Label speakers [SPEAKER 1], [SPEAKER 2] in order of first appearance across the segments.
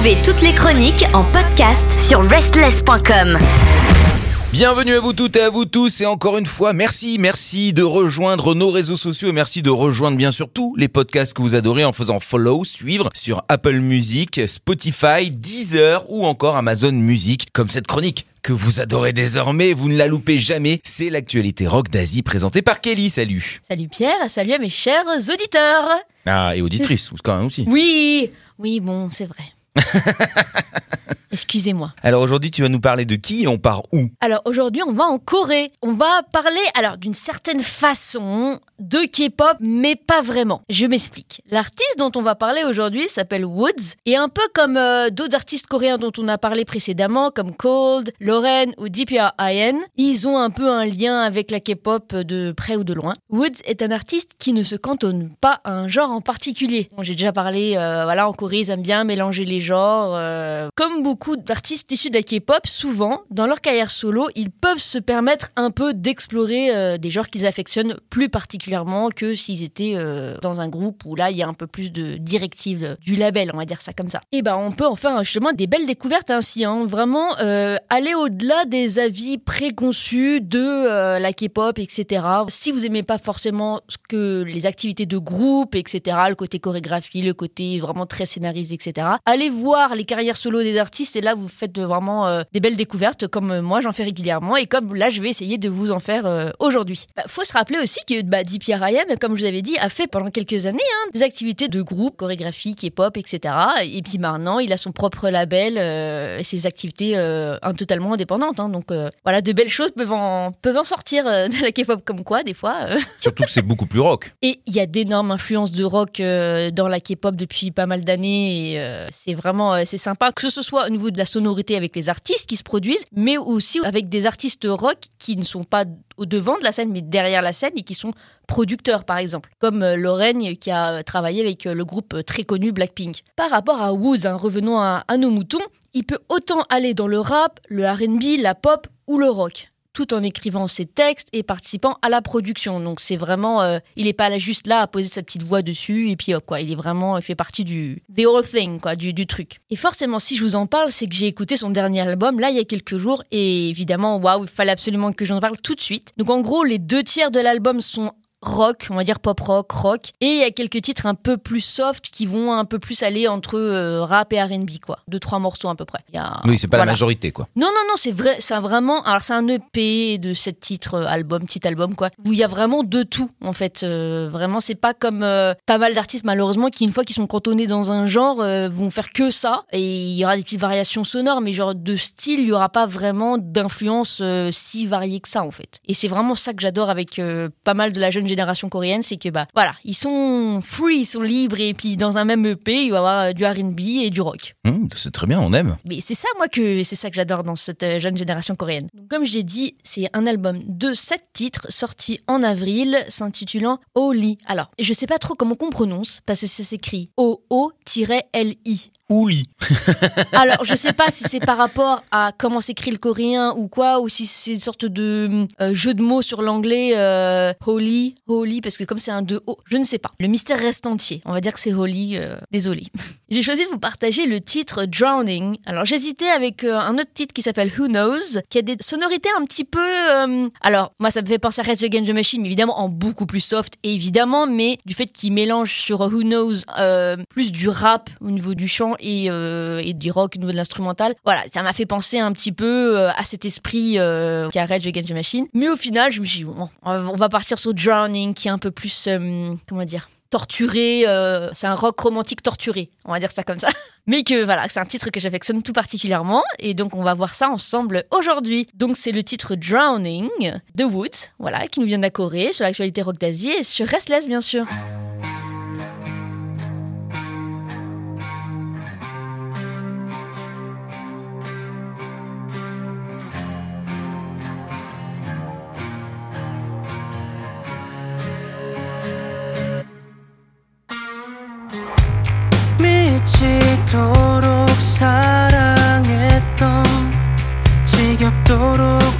[SPEAKER 1] Retrouvez toutes les chroniques en podcast sur restless.com.
[SPEAKER 2] Bienvenue à vous toutes et à vous tous et encore une fois merci, merci de rejoindre nos réseaux sociaux et merci de rejoindre bien sûr tous les podcasts que vous adorez en faisant follow, suivre sur Apple Music, Spotify, Deezer ou encore Amazon Music comme cette chronique que vous adorez désormais, vous ne la loupez jamais, c'est l'actualité rock d'Asie présentée par Kelly, salut
[SPEAKER 3] Salut Pierre, salut à mes chers auditeurs.
[SPEAKER 2] Ah et auditrices, quand même aussi.
[SPEAKER 3] Oui, oui, bon, c'est vrai. Excusez-moi.
[SPEAKER 2] Alors aujourd'hui, tu vas nous parler de qui et on part où?
[SPEAKER 3] Alors aujourd'hui, on va en Corée. On va parler, alors d'une certaine façon, de K-pop, mais pas vraiment. Je m'explique. L'artiste dont on va parler aujourd'hui s'appelle Woods, et un peu comme euh, d'autres artistes coréens dont on a parlé précédemment, comme Cold, Lauren ou DPR-IN, ils ont un peu un lien avec la K-pop de près ou de loin. Woods est un artiste qui ne se cantonne pas à un genre en particulier. J'ai déjà parlé, euh, voilà, en Corée, ils aiment bien mélanger les genres. euh, comme beaucoup d'artistes issus de la K-pop, souvent, dans leur carrière solo, ils peuvent se permettre un peu d'explorer des genres qu'ils affectionnent plus particulièrement que s'ils étaient euh, dans un groupe où là, il y a un peu plus de directives du label, on va dire ça comme ça. Et ben, on peut en faire justement des belles découvertes ainsi, hein. vraiment euh, aller au-delà des avis préconçus de euh, la K-pop, etc. Si vous aimez pas forcément ce que les activités de groupe, etc., le côté chorégraphie, le côté vraiment très scénarisé, etc., allez voir les carrières solo des artistes et là vous faites vraiment des belles découvertes comme moi j'en fais régulièrement et comme là je vais essayer de vous en faire aujourd'hui. Bah, faut se rappeler aussi que bah, Deepia Ryan, comme je vous avais dit, a fait pendant quelques années hein, des activités de groupe, chorégraphie, K-pop, etc. Et puis maintenant il a son propre label euh, et ses activités euh, totalement indépendantes. hein. donc euh, voilà, de belles choses peuvent en, peuvent en sortir de la K-pop comme quoi des fois.
[SPEAKER 2] Surtout que c'est beaucoup plus rock.
[SPEAKER 3] Et il y a d'énormes influences de rock dans la K-pop depuis pas mal d'années. Et c'est vraiment c'est sympa que ce soit au niveau de la sonorité avec les artistes qui se produisent, mais aussi avec des artistes rock qui ne sont pas au devant de la scène, mais derrière la scène et qui sont producteurs, par exemple, comme euh, Lorraine qui a euh, travaillé avec euh, le groupe euh, très connu Blackpink. Par rapport à Woods, hein, revenons à, à nos moutons, il peut autant aller dans le rap, le R&B, la pop ou le rock tout en écrivant ses textes et participant à la production. Donc c'est vraiment, euh, il est pas juste là à poser sa petite voix dessus et puis hop quoi. Il est vraiment, il fait partie du the whole thing quoi, du, du truc. Et forcément, si je vous en parle, c'est que j'ai écouté son dernier album là il y a quelques jours et évidemment, waouh, il fallait absolument que j'en parle tout de suite. Donc en gros, les deux tiers de l'album sont rock, on va dire pop rock, rock. Et il y a quelques titres un peu plus soft qui vont un peu plus aller entre euh, rap et R&B quoi. Deux trois morceaux à peu près. Il y a-
[SPEAKER 2] Oui, c'est pas
[SPEAKER 3] voilà.
[SPEAKER 2] la majorité quoi.
[SPEAKER 3] Non, non, non, c'est vrai, c'est vraiment. Alors, c'est un EP de sept titres, euh, album, petit album, quoi, où il y a vraiment de tout, en fait. Euh, vraiment, c'est pas comme euh, pas mal d'artistes, malheureusement, qui, une fois qu'ils sont cantonnés dans un genre, vont faire que ça. Et il y aura des petites variations sonores, mais genre de style, il y aura pas vraiment d'influence si variée que ça, en fait. Et c'est vraiment ça que j'adore avec pas mal de la jeune génération coréenne, c'est que, bah, voilà, ils sont free, ils sont libres, et puis dans un même EP, il va y avoir euh, du R&B et du rock.
[SPEAKER 2] Hum, c'est très bien, on aime.
[SPEAKER 3] Mais c'est ça, moi, que c'est ça que j'adore dans cette euh, jeune génération coréenne. Donc, comme je l'ai dit, c'est un album de sept titres sorti en avril, s'intitulant Oli. Alors, je sais pas trop comment qu'on prononce, parce que ça s'écrit O-O-L-I.
[SPEAKER 2] Ouli.
[SPEAKER 3] Alors, je sais pas si c'est par rapport à comment s'écrit le coréen ou quoi, ou si c'est une sorte de euh, jeu de mots sur l'anglais, euh, holy, holy, parce que comme c'est un 2 O, je ne sais pas. Le mystère reste entier. On va dire que c'est holy, euh, désolé. J'ai choisi de vous partager le titre Drowning. Alors, j'hésitais avec euh, un autre titre qui s'appelle Who Knows, qui a des sonorités un petit peu. alors, moi, ça me fait penser à Rage Against the Machine, évidemment en beaucoup plus soft, évidemment, mais du fait qu'il mélange sur Who Knows plus du rap au niveau du chant et, euh, et du rock au niveau de l'instrumental. Voilà, ça m'a fait penser un petit peu euh, à cet esprit euh, qu'a Rage Against the Machine. Mais au final, je me suis dit, bon, on va- partir sur Drowning, qui est un peu plus, comment dire, torturé. c'est un rock romantique torturé, on va dire ça comme ça. Mais que voilà, c'est un titre que j'affectionne tout particulièrement. Et donc, on va voir ça ensemble aujourd'hui. Donc, c'est le titre Drowning de Woods, voilà, qui nous vient de sur l'actualité rock d'Asie et sur Restless, bien sûr.
[SPEAKER 4] 있도록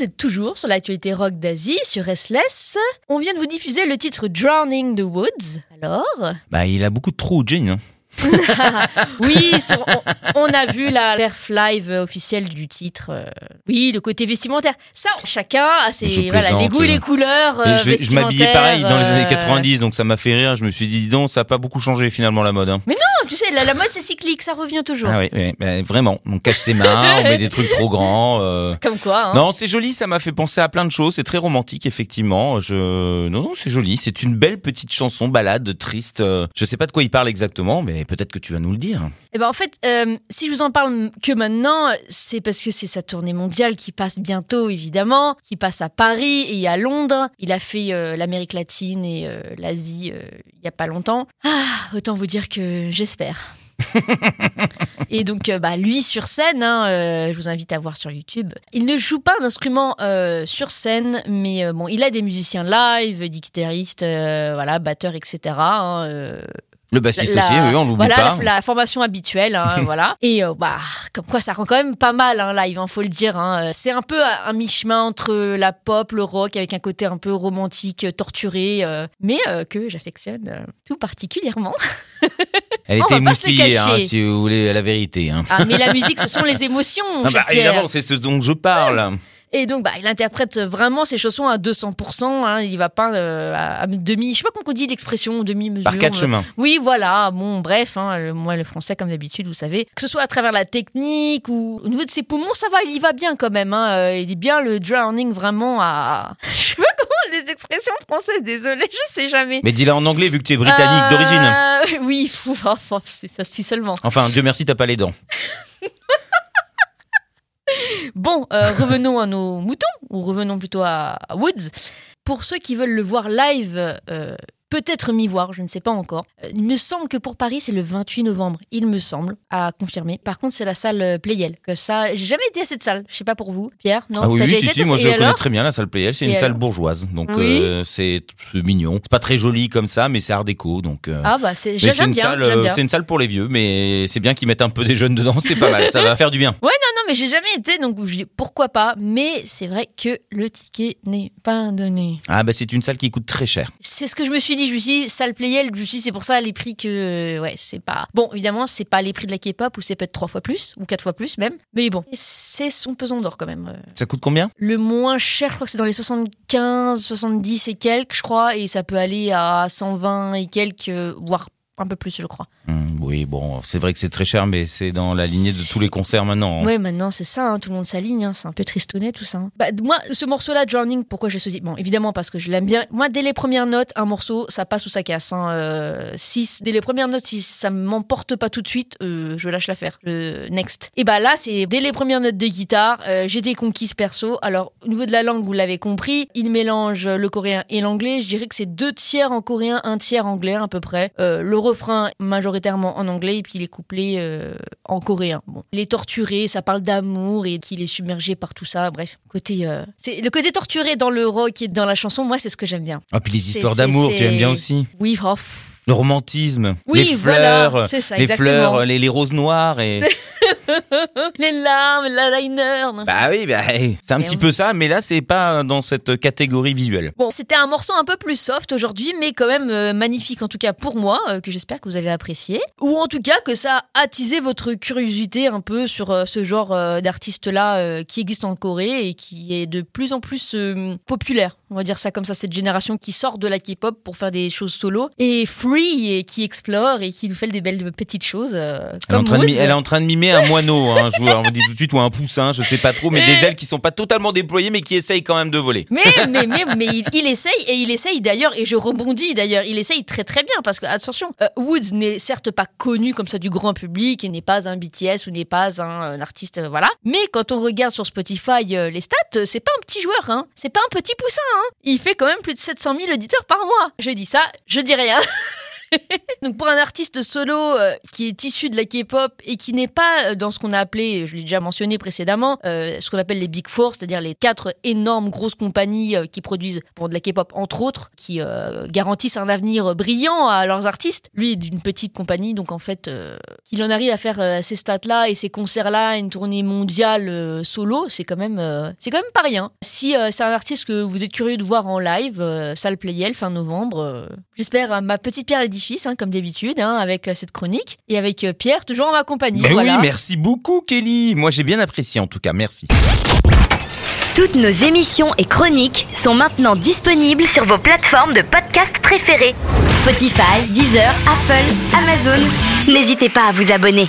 [SPEAKER 3] Vous êtes toujours sur l'actualité rock d'Asie, sur Restless. On vient de vous diffuser le titre Drowning the Woods. Alors
[SPEAKER 2] Bah, il a beaucoup de trous, Jane. hein.
[SPEAKER 3] Oui, sur- on, on a vu la perf live officielle du titre. euh, oui, le côté vestimentaire. Ça, chacun a ses voilà, les goûts et les couleurs. Euh,
[SPEAKER 2] je je m'habillais pareil dans les années
[SPEAKER 3] vestimentaires,
[SPEAKER 2] 90, donc ça m'a fait rire. Je me suis dit, dis donc, ça a pas beaucoup changé finalement la mode. hein.
[SPEAKER 3] Non, tu sais, la, la mode c'est cyclique, ça revient toujours.
[SPEAKER 2] Ah oui, oui, bah, vraiment. On cache ses mains, on met des trucs trop grands. euh.
[SPEAKER 3] Comme quoi, hein.
[SPEAKER 2] Non, c'est joli, ça m'a fait penser à plein de choses. C'est très romantique, effectivement. Je, non, non, c'est joli. C'est une belle petite chanson, balade, triste. euh. Je sais pas de quoi il parle exactement, mais peut-être que tu vas nous le dire.
[SPEAKER 3] Eh ben, en fait, euh, si je vous en parle que maintenant, c'est parce que c'est sa tournée mondiale qui passe bientôt, évidemment, qui passe à Paris et à Londres. Il a fait euh, l'Amérique latine et l'Asie il y a pas longtemps. Ah, autant vous dire que j'espère. et donc, euh, bah, lui sur scène, hein, euh, je vous invite à voir sur YouTube. Il ne joue pas d'instrument euh, sur scène, mais bon, il a des musiciens live, des guitaristes, voilà, batteurs, etc.
[SPEAKER 2] Le bassiste
[SPEAKER 3] la-
[SPEAKER 2] aussi, oui, on l'oublie
[SPEAKER 3] voilà,
[SPEAKER 2] pas.
[SPEAKER 3] La, la formation habituelle, hein, voilà. Et euh, bah, comme quoi, ça rend quand même pas mal hein, live, hein, faut le dire. hein. C'est un peu un mi-chemin entre la pop, le rock, avec un côté un peu romantique, euh, torturé, euh, mais euh, que j'affectionne euh, tout particulièrement.
[SPEAKER 2] Elle
[SPEAKER 3] On
[SPEAKER 2] était moustillée, si vous voulez la vérité.
[SPEAKER 3] Ah, mais la musique, ce sont les émotions,
[SPEAKER 2] Ah bah, évidemment, c'est ce dont je parle.
[SPEAKER 3] Et donc, bah, il interprète vraiment ses chansons à 200%. Hein, il va pas euh, à, à demi, je sais pas comment on dit l'expression, demi-mesure.
[SPEAKER 2] Par quatre
[SPEAKER 3] euh,
[SPEAKER 2] chemins.
[SPEAKER 3] Oui, voilà. Bon, bref, hein, le- moi, le français, comme d'habitude, vous savez. Que ce soit à travers la technique ou au niveau de ses poumons, ça va, il y va bien quand même. Hein. Euh, Il est bien le drowning vraiment à. Je sais pas comment les expressions françaises, désolé, je sais jamais.
[SPEAKER 2] Mais dis-la en anglais vu que tu es britannique
[SPEAKER 3] Euh,
[SPEAKER 2] d'origine.
[SPEAKER 3] Oui, c'est ça, si seulement.
[SPEAKER 2] Enfin, Dieu merci, t'as pas les dents.
[SPEAKER 3] Bon, euh, revenons à nos moutons, ou revenons plutôt à, Woods. Pour ceux qui veulent le voir live, euh, peut-être m'y voir, je ne sais pas encore. Euh, Il me semble que pour Paris, c'est le 28 novembre, il me semble, à confirmer. Par contre, c'est la salle euh, Playel. Que ça, j'ai jamais été à cette salle. Je sais pas pour vous, Pierre. Non,
[SPEAKER 2] ah oui, oui, si, si, moi je connais très bien la salle Playel, c'est une salle bourgeoise. Donc
[SPEAKER 3] Oui.
[SPEAKER 2] euh, c'est mignon. C'est pas très joli comme ça, mais c'est art déco. Donc, euh,
[SPEAKER 3] Ah bah c'est, j'aime
[SPEAKER 2] une,
[SPEAKER 3] bien,
[SPEAKER 2] salle, une salle pour les vieux, mais c'est bien qu'ils mettent un peu des jeunes dedans, c'est pas mal, ça va faire du bien.
[SPEAKER 3] Non, non, mais j'ai jamais été, donc je dis pourquoi pas. Mais c'est vrai que le ticket n'est pas donné.
[SPEAKER 2] Ah bah c'est une salle qui coûte très cher.
[SPEAKER 3] C'est ce que je me suis dit. Je me suis dit, salle Playel, je me suis dit, c'est pour ça les prix que. euh, ouais, c'est pas. Bon, évidemment, c'est pas les prix de la K-pop où c'est peut-être trois fois plus, ou quatre fois plus même. Mais bon, c'est son pesant d'or quand même. Euh,
[SPEAKER 2] Ça coûte combien?
[SPEAKER 3] Le moins cher, je crois que c'est dans les 75, 70 et quelques, je crois, et ça peut aller à 120 et quelques, euh, voire un peu plus, je crois.
[SPEAKER 2] Hum, Oui, bon, c'est vrai que c'est très cher, mais c'est dans la lignée de tous les concerts maintenant. hein.
[SPEAKER 3] Ouais, maintenant c'est ça, hein, tout le monde s'aligne, hein, c'est un peu tristonnet tout ça. hein. Bah, moi, ce morceau-là, Drowning, pourquoi j'ai choisi? Bon, évidemment parce que je l'aime bien. Moi, dès les premières notes, un morceau, ça passe ou ça casse. Euh, si, dès les premières notes, si ça m'emporte pas tout de suite, euh, je lâche l'affaire. Next. Et bah là, c'est dès les premières notes de guitare, euh, j'étais conquise perso. Alors, au niveau de la langue, vous l'avez compris, il mélange le coréen et l'anglais. Je dirais que c'est deux tiers en coréen, un tiers anglais à peu près. Euh, le refrain majoritairement en anglais et puis les couplets euh, en coréen. Bon, il est torturé, ça parle d'amour et qu'il est submergé par tout ça. Bref, côté, euh, c'est le côté torturé dans le rock et dans la chanson. Moi, c'est ce que j'aime bien.
[SPEAKER 2] Ah, puis les histoires d'amour, tu aimes bien aussi.
[SPEAKER 3] Oui, oh, pff.
[SPEAKER 2] Le romantisme,
[SPEAKER 3] oui,
[SPEAKER 2] les fleurs,
[SPEAKER 3] ça,
[SPEAKER 2] les
[SPEAKER 3] exactement.
[SPEAKER 2] fleurs, les, les roses noires et.
[SPEAKER 3] Les larmes, l'eyeliner. non.
[SPEAKER 2] bah oui, bah, c'est un
[SPEAKER 3] Mais
[SPEAKER 2] petit
[SPEAKER 3] oui.
[SPEAKER 2] peu ça, mais là c'est pas dans cette catégorie visuelle.
[SPEAKER 3] Bon, c'était un morceau un peu plus soft aujourd'hui, mais quand même euh, magnifique en tout cas pour moi, euh, que j'espère que vous avez apprécié. Ou en tout cas que ça a attisé votre curiosité un peu sur euh, ce genre d'artiste-là euh, qui existe en Corée et qui est de plus en plus populaire. On va dire ça comme ça, cette génération qui sort de la K-pop pour faire des choses solo et free et qui explore et qui nous fait des belles petites choses. euh,
[SPEAKER 2] Elle est, en train de, mi-
[SPEAKER 3] Woods.
[SPEAKER 2] elle est en train de mimer un moineau, hein, je vous, on vous dit tout de suite, ou un poussin, je sais pas trop, mais des ailes qui sont pas totalement déployées, mais qui essayent quand même de voler.
[SPEAKER 3] Mais, mais, mais, mais il, il essaye et il essaye d'ailleurs, et je rebondis d'ailleurs, il essaye très très bien parce que, attention, euh, Woods n'est certes pas connu comme ça du grand public et n'est pas un BTS ou n'est pas un, un artiste, euh, voilà. Mais quand on regarde sur Spotify euh, les stats, euh, c'est pas un petit joueur, hein. C'est pas un petit poussin, hein. Il fait quand même plus de 700 000 auditeurs par mois. Je dis ça, je dis rien. Donc pour un artiste solo euh, qui est issu de la K-pop et qui n'est pas euh, dans ce qu'on a appelé, je l'ai déjà mentionné précédemment, euh, ce qu'on appelle les Big Four, c'est-à-dire les quatre énormes grosses compagnies qui produisent pour de la K-pop entre autres, qui garantissent un avenir brillant à leurs artistes. Lui est d'une petite compagnie, donc en fait, qu'il en arrive à faire ces stats-là et ces concerts-là, une tournée mondiale solo, c'est quand même, c'est quand même pas rien. Si c'est un artiste que vous êtes curieux de voir en live, salle Playel fin novembre, j'espère ma petite pierre à l'édifice, hein, comme d'habitude, hein, avec euh, cette chronique et avec euh, Pierre toujours en ma compagnie.
[SPEAKER 2] Mais
[SPEAKER 3] voilà.
[SPEAKER 2] oui, merci beaucoup Kelly. Moi j'ai bien apprécié en tout cas, merci.
[SPEAKER 1] Toutes nos émissions et chroniques sont maintenant disponibles sur vos plateformes de podcast préférées. Spotify, Deezer, Apple, Amazon. N'hésitez pas à vous abonner.